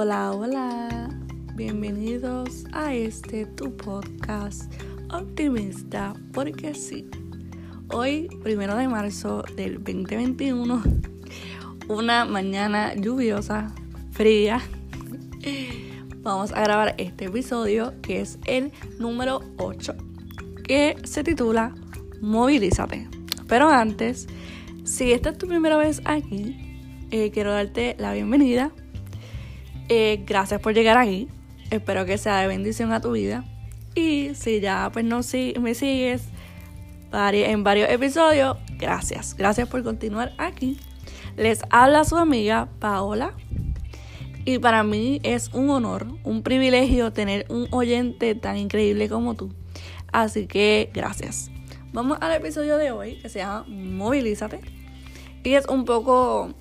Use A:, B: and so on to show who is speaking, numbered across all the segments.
A: Hola, hola. Bienvenidos a este tu podcast optimista, porque sí. Hoy, primero de marzo del 2021, una mañana lluviosa, fría. Vamos a grabar este episodio que es el número 8, que se titula Movilízate. Pero antes, si esta es tu primera vez aquí, eh, quiero darte la bienvenida. Eh, gracias por llegar aquí. Espero que sea de bendición a tu vida. Y si ya pues no si me sigues en varios episodios, gracias. Gracias por continuar aquí. Les habla su amiga Paola. Y para mí es un honor, un privilegio tener un oyente tan increíble como tú. Así que gracias. Vamos al episodio de hoy que se llama Movilízate. Y es un poco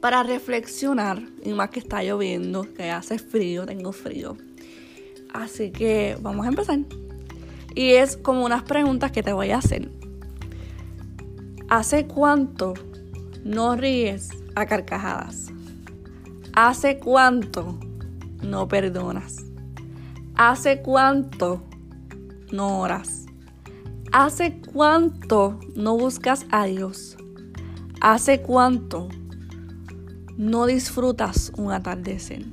A: para reflexionar, y más que está lloviendo, que hace frío, tengo frío. Así que vamos a empezar. Y es como unas preguntas que te voy a hacer. ¿Hace cuánto no ríes a carcajadas? ¿Hace cuánto no perdonas? ¿Hace cuánto no oras? ¿Hace cuánto no buscas a Dios? ¿Hace cuánto no disfrutas un atardecer?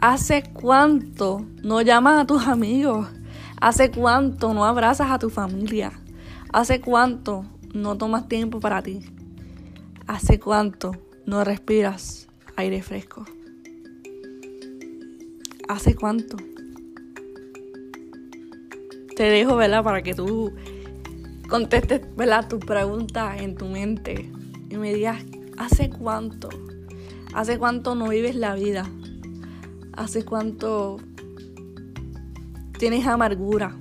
A: ¿Hace cuánto no llamas a tus amigos? ¿Hace cuánto no abrazas a tu familia? ¿Hace cuánto no tomas tiempo para ti? ¿Hace cuánto no respiras aire fresco? ¿Hace cuánto? Te dejo, ¿verdad? Para que tú contestes, ¿verdad? Tu pregunta en tu mente y me digas, ¿hace cuánto? ¿Hace cuánto no vives la vida? ¿Hace cuánto tienes amargura?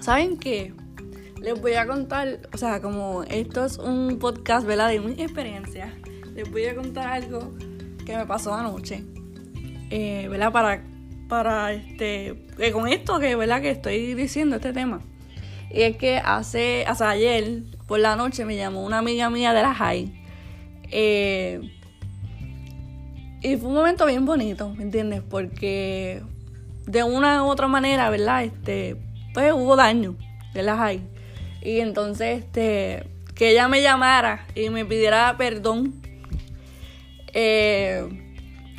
A: ¿Saben qué? Les voy a contar, o sea, como esto es un podcast, ¿verdad? De mi experiencia. Les voy a contar algo que me pasó anoche. Eh, ¿Verdad? Para, para este, que con esto que, ¿verdad? Que estoy diciendo este tema. Y es que hace, hasta ayer, por la noche, me llamó una amiga mía de la high. Eh, y fue un momento bien bonito, ¿me entiendes? Porque de una u otra manera, ¿verdad? Este, pues hubo daño de las hay. Y entonces, este, que ella me llamara y me pidiera perdón, eh,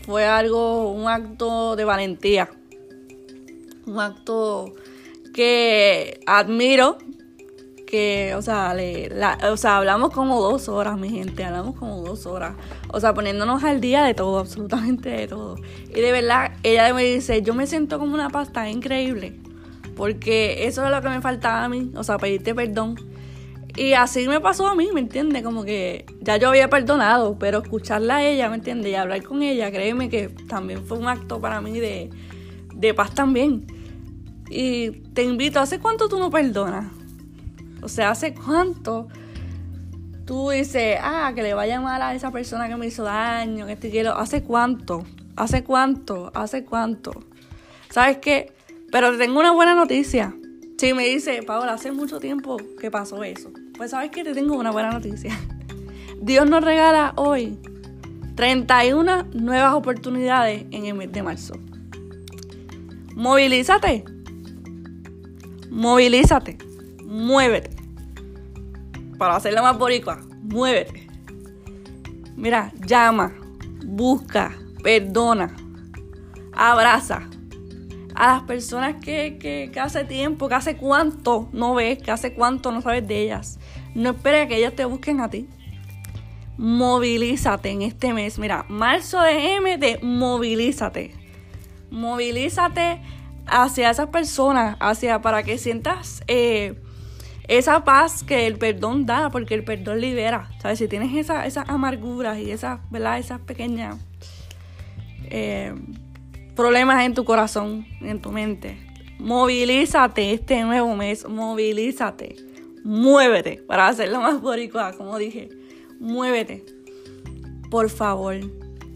A: fue algo, un acto de valentía. Un acto que admiro que, o sea, o sea, hablamos como dos horas, mi gente, hablamos como dos horas. O sea, poniéndonos al día de todo, absolutamente de todo. Y de verdad, ella me dice, yo me siento como una pasta increíble. Porque eso es lo que me faltaba a mí, o sea, pedirte perdón. Y así me pasó a mí, ¿me entiendes? Como que ya yo había perdonado, pero escucharla a ella, ¿me entiendes? Y hablar con ella, créeme que también fue un acto para mí de, de paz también. Y te invito, ¿hace cuánto tú no perdonas? O sea, ¿hace cuánto tú dices, ah, que le va a llamar a esa persona que me hizo daño, que te quiero? ¿Hace cuánto? ¿Hace cuánto? ¿Hace cuánto? ¿Sabes qué? Pero te tengo una buena noticia. Si me dice, Paola, hace mucho tiempo que pasó eso. Pues sabes que te tengo una buena noticia. Dios nos regala hoy 31 nuevas oportunidades en el mes de marzo. Movilízate. Movilízate muévete. Para hacerla más boricua, muévete. Mira, llama, busca, perdona, abraza a las personas que, que, hace tiempo, que hace cuánto no ves, que hace cuánto no sabes de ellas. No esperes que ellas te busquen a ti. Movilízate en este mes. Mira, marzo de M de movilízate. Movilízate hacia esas personas, hacia para que sientas eh, esa paz que el perdón da, porque el perdón libera. ¿Sabes? Si tienes esas amarguras y esas, ¿verdad? Esas pequeñas eh, problemas en tu corazón, en tu mente, movilízate este nuevo mes, movilízate, muévete para hacerlo más boricua, como dije, muévete, por favor.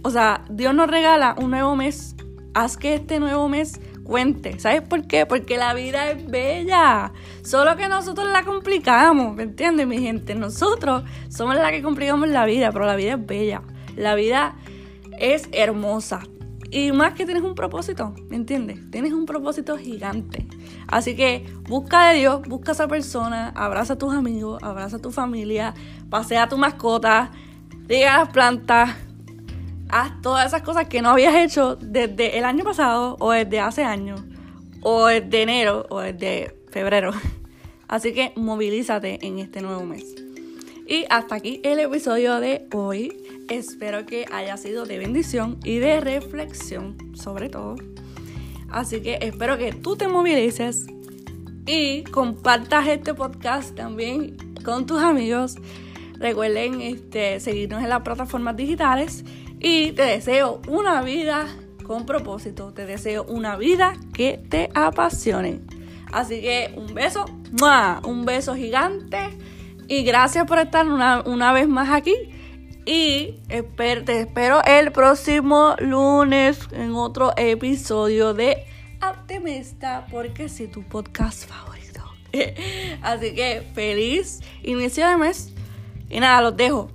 A: O sea, Dios nos regala un nuevo mes. Haz que este nuevo mes cuente. ¿Sabes por qué? Porque la vida es bella. Solo que nosotros la complicamos, ¿me entiendes, mi gente? Nosotros somos la que complicamos la vida, pero la vida es bella. La vida es hermosa. Y más que tienes un propósito, ¿me entiendes? Tienes un propósito gigante. Así que busca de Dios, busca a esa persona, abraza a tus amigos, abraza a tu familia, pasea a tu mascota, diga a las plantas, haz todas esas cosas que no habías hecho desde el año pasado o desde hace años o desde enero o desde febrero. Así que movilízate en este nuevo mes. Y hasta aquí el episodio de hoy. Espero que haya sido de bendición y de reflexión, sobre todo. Así que espero que tú te movilices y compartas este podcast también con tus amigos. Recuerden este, seguirnos en las plataformas digitales y te deseo una vida con propósito. Te deseo una vida que te apasione. Así que un beso, un beso gigante y gracias por estar una, una vez más aquí. Y te espero el próximo lunes en otro episodio de Optimista, porque si tu podcast favorito. Así que feliz inicio de mes. Y nada, los dejo.